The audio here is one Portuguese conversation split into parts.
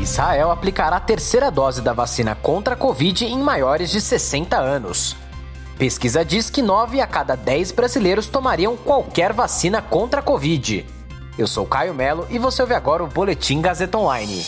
Israel aplicará a terceira dose da vacina contra a Covid em maiores de 60 anos. Pesquisa diz que 9 a cada 10 brasileiros tomariam qualquer vacina contra a Covid. Eu sou Caio Melo e você ouve agora o Boletim Gazeta Online.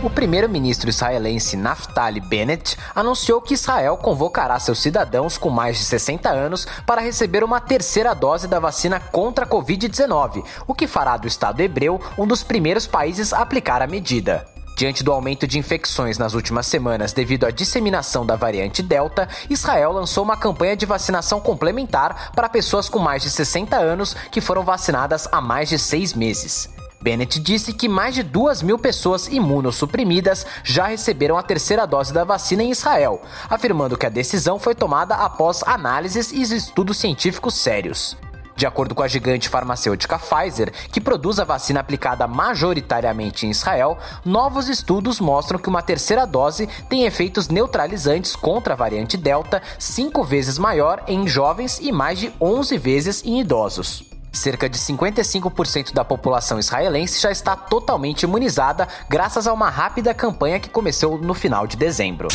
O primeiro-ministro israelense Naftali Bennett anunciou que Israel convocará seus cidadãos com mais de 60 anos para receber uma terceira dose da vacina contra a Covid-19, o que fará do Estado hebreu um dos primeiros países a aplicar a medida. Diante do aumento de infecções nas últimas semanas devido à disseminação da variante Delta, Israel lançou uma campanha de vacinação complementar para pessoas com mais de 60 anos que foram vacinadas há mais de seis meses. Bennett disse que mais de 2 mil pessoas imunossuprimidas já receberam a terceira dose da vacina em Israel, afirmando que a decisão foi tomada após análises e estudos científicos sérios. De acordo com a gigante farmacêutica Pfizer, que produz a vacina aplicada majoritariamente em Israel, novos estudos mostram que uma terceira dose tem efeitos neutralizantes contra a variante Delta cinco vezes maior em jovens e mais de 11 vezes em idosos. Cerca de 55% da população israelense já está totalmente imunizada graças a uma rápida campanha que começou no final de dezembro.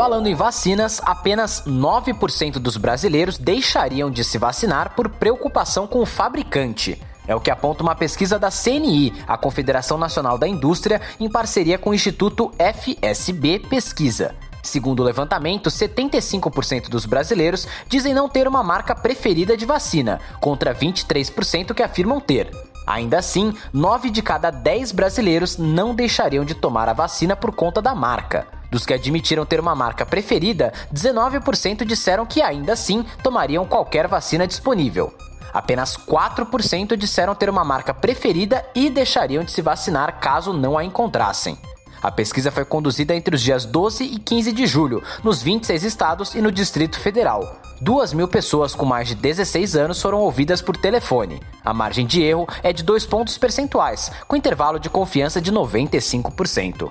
Falando em vacinas, apenas 9% dos brasileiros deixariam de se vacinar por preocupação com o fabricante. É o que aponta uma pesquisa da CNI, a Confederação Nacional da Indústria, em parceria com o Instituto FSB Pesquisa. Segundo o levantamento, 75% dos brasileiros dizem não ter uma marca preferida de vacina, contra 23% que afirmam ter. Ainda assim, 9 de cada 10 brasileiros não deixariam de tomar a vacina por conta da marca. Dos que admitiram ter uma marca preferida, 19% disseram que ainda assim tomariam qualquer vacina disponível. Apenas 4% disseram ter uma marca preferida e deixariam de se vacinar caso não a encontrassem. A pesquisa foi conduzida entre os dias 12 e 15 de julho, nos 26 estados e no Distrito Federal. Duas mil pessoas com mais de 16 anos foram ouvidas por telefone. A margem de erro é de 2 pontos percentuais, com intervalo de confiança de 95%.